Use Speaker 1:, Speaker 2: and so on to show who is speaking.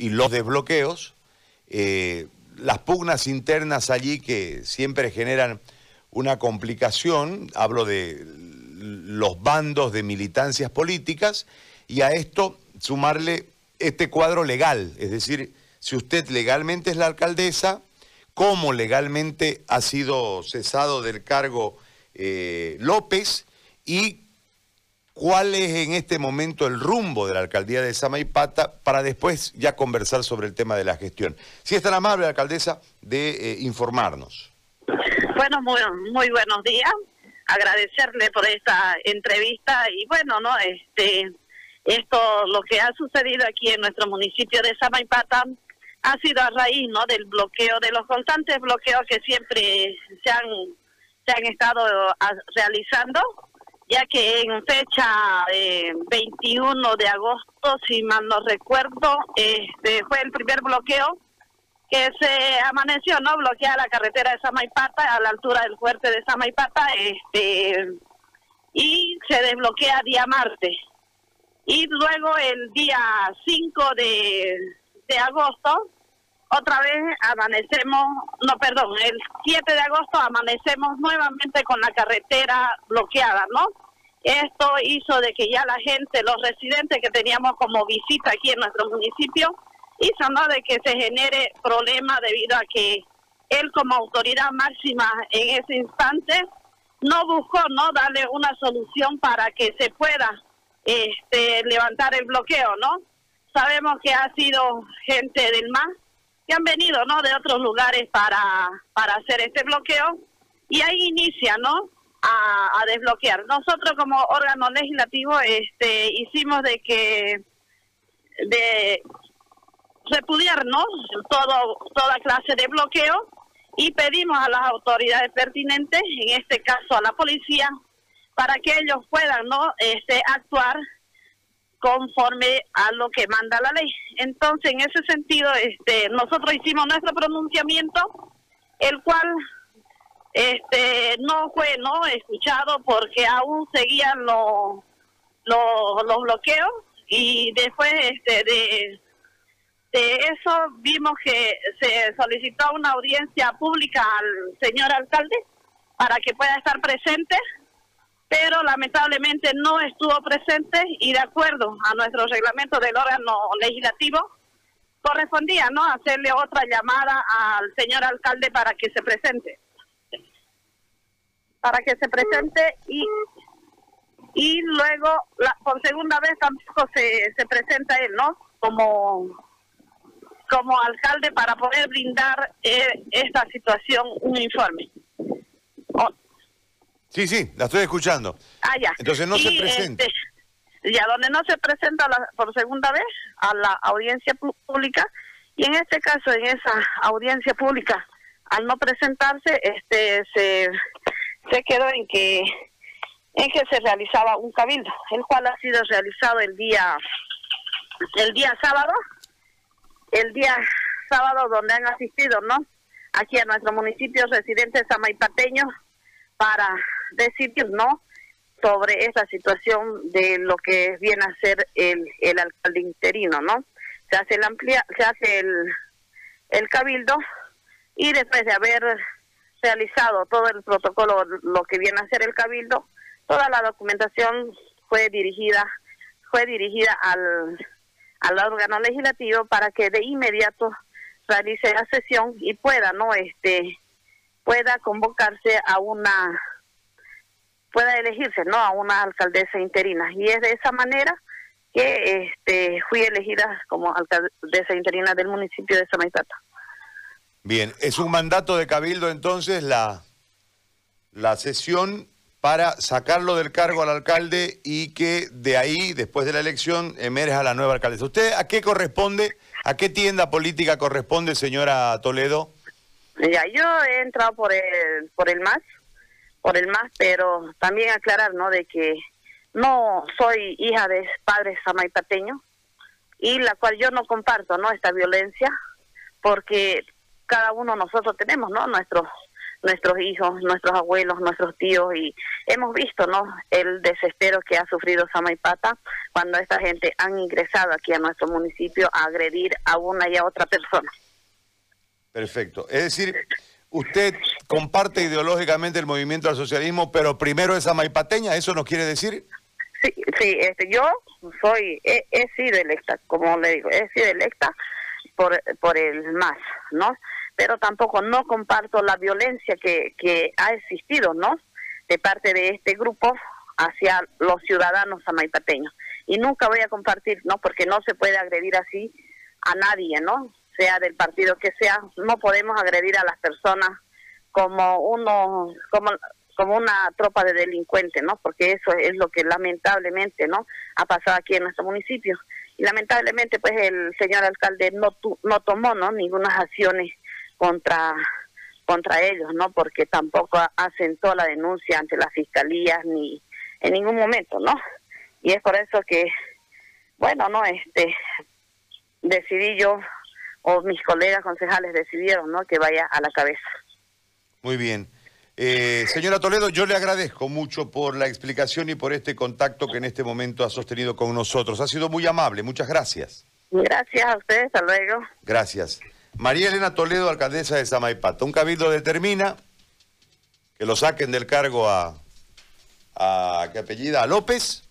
Speaker 1: y los desbloqueos, eh, las pugnas internas allí que siempre generan una complicación, hablo de los bandos de militancias políticas, y a esto sumarle este cuadro legal, es decir, si usted legalmente es la alcaldesa, cómo legalmente ha sido cesado del cargo eh, López y cuál es en este momento el rumbo de la alcaldía de Samaipata para después ya conversar sobre el tema de la gestión. Si es tan amable, alcaldesa, de eh, informarnos.
Speaker 2: Bueno, muy, muy buenos días. Agradecerle por esta entrevista y bueno, no, este, esto, lo que ha sucedido aquí en nuestro municipio de Samaipata ha sido a raíz, no, del bloqueo, de los constantes bloqueos que siempre se han, se han estado ah, realizando ya que en fecha 21 de agosto, si mal no recuerdo, este fue el primer bloqueo que se amaneció, ¿no? Bloqueada la carretera de Samaipata a la altura del fuerte de Samaipata, este y se desbloquea día martes. Y luego el día 5 de, de agosto otra vez amanecemos, no, perdón, el 7 de agosto amanecemos nuevamente con la carretera bloqueada, ¿no? Esto hizo de que ya la gente, los residentes que teníamos como visita aquí en nuestro municipio, hizo, ¿no? De que se genere problema debido a que él como autoridad máxima en ese instante no buscó, ¿no? Darle una solución para que se pueda este, levantar el bloqueo, ¿no? Sabemos que ha sido gente del MAS que han venido, ¿no? De otros lugares para, para hacer este bloqueo y ahí inicia, ¿no? A, desbloquear. Nosotros como órgano legislativo este, hicimos de que de repudiarnos todo, toda clase de bloqueo y pedimos a las autoridades pertinentes, en este caso a la policía, para que ellos puedan no este, actuar conforme a lo que manda la ley. Entonces, en ese sentido, este, nosotros hicimos nuestro pronunciamiento, el cual este no fue no escuchado porque aún seguían los los bloqueos y después este de de eso vimos que se solicitó una audiencia pública al señor alcalde para que pueda estar presente pero lamentablemente no estuvo presente y de acuerdo a nuestro reglamento del órgano legislativo, correspondía no hacerle otra llamada al señor alcalde para que se presente. Para que se presente y y luego la, por segunda vez tampoco se, se presenta él, ¿no? Como como alcalde para poder brindar eh, esta situación un informe.
Speaker 1: Sí, sí, la estoy escuchando.
Speaker 2: Ah, ya.
Speaker 1: Entonces no se presenta.
Speaker 2: Este, ya, donde no se presenta por segunda vez a la audiencia pública, y en este caso, en esa audiencia pública, al no presentarse, este se, se quedó en que en que se realizaba un cabildo, el cual ha sido realizado el día el día sábado, el día sábado donde han asistido, ¿no? Aquí a nuestro municipio residentes amaipateños para decir no sobre esa situación de lo que viene a ser el, el alcalde interino, ¿no? Se hace el amplia, se hace el, el cabildo y después de haber realizado todo el protocolo, lo que viene a ser el cabildo, toda la documentación fue dirigida fue dirigida al, al órgano legislativo para que de inmediato realice la sesión y pueda no este pueda convocarse a una pueda elegirse no a una alcaldesa interina y es de esa manera que este fui elegida como alcaldesa interina del municipio de Samaitata.
Speaker 1: Bien, es un mandato de cabildo entonces la la sesión para sacarlo del cargo al alcalde y que de ahí, después de la elección, emerja la nueva alcaldesa. ¿Usted a qué corresponde, a qué tienda política corresponde, señora Toledo?
Speaker 2: Ya, yo he entrado por el, por el MAS, por el MAS, pero también aclarar, ¿no? De que no soy hija de padres samaipateños y la cual yo no comparto, ¿no? Esta violencia, porque cada uno nosotros tenemos, ¿no? Nuestros nuestros hijos, nuestros abuelos, nuestros tíos y hemos visto, ¿no? El desespero que ha sufrido Samaipata cuando esta gente han ingresado aquí a nuestro municipio a agredir a una y a otra persona.
Speaker 1: Perfecto. Es decir, usted comparte ideológicamente el movimiento al socialismo, pero primero es amaipateña, ¿eso nos quiere decir?
Speaker 2: Sí, sí, este, yo soy, he, sido electa, como le digo, he sido electa por, por el MAS, ¿no? Pero tampoco no comparto la violencia que, que ha existido, ¿no? De parte de este grupo hacia los ciudadanos amaipateños. Y nunca voy a compartir, ¿no? Porque no se puede agredir así a nadie, ¿no? Sea del partido que sea, no podemos agredir a las personas como uno, como como una tropa de delincuentes, ¿no? Porque eso es lo que lamentablemente, ¿no? Ha pasado aquí en nuestro municipio. Y lamentablemente, pues el señor alcalde no, no tomó, ¿no? Ninguna acciones contra contra ellos, ¿no? Porque tampoco asentó la denuncia ante las fiscalías ni en ningún momento, ¿no? Y es por eso que, bueno, no, este, decidí yo o mis colegas concejales decidieron, ¿no? Que vaya a la cabeza.
Speaker 1: Muy bien. Eh, señora Toledo, yo le agradezco mucho por la explicación y por este contacto que en este momento ha sostenido con nosotros. Ha sido muy amable, muchas gracias.
Speaker 2: Gracias a usted, hasta luego.
Speaker 1: Gracias. María Elena Toledo, alcaldesa de Samaipata. Un cabildo determina que lo saquen del cargo a, a ¿qué apellida? A López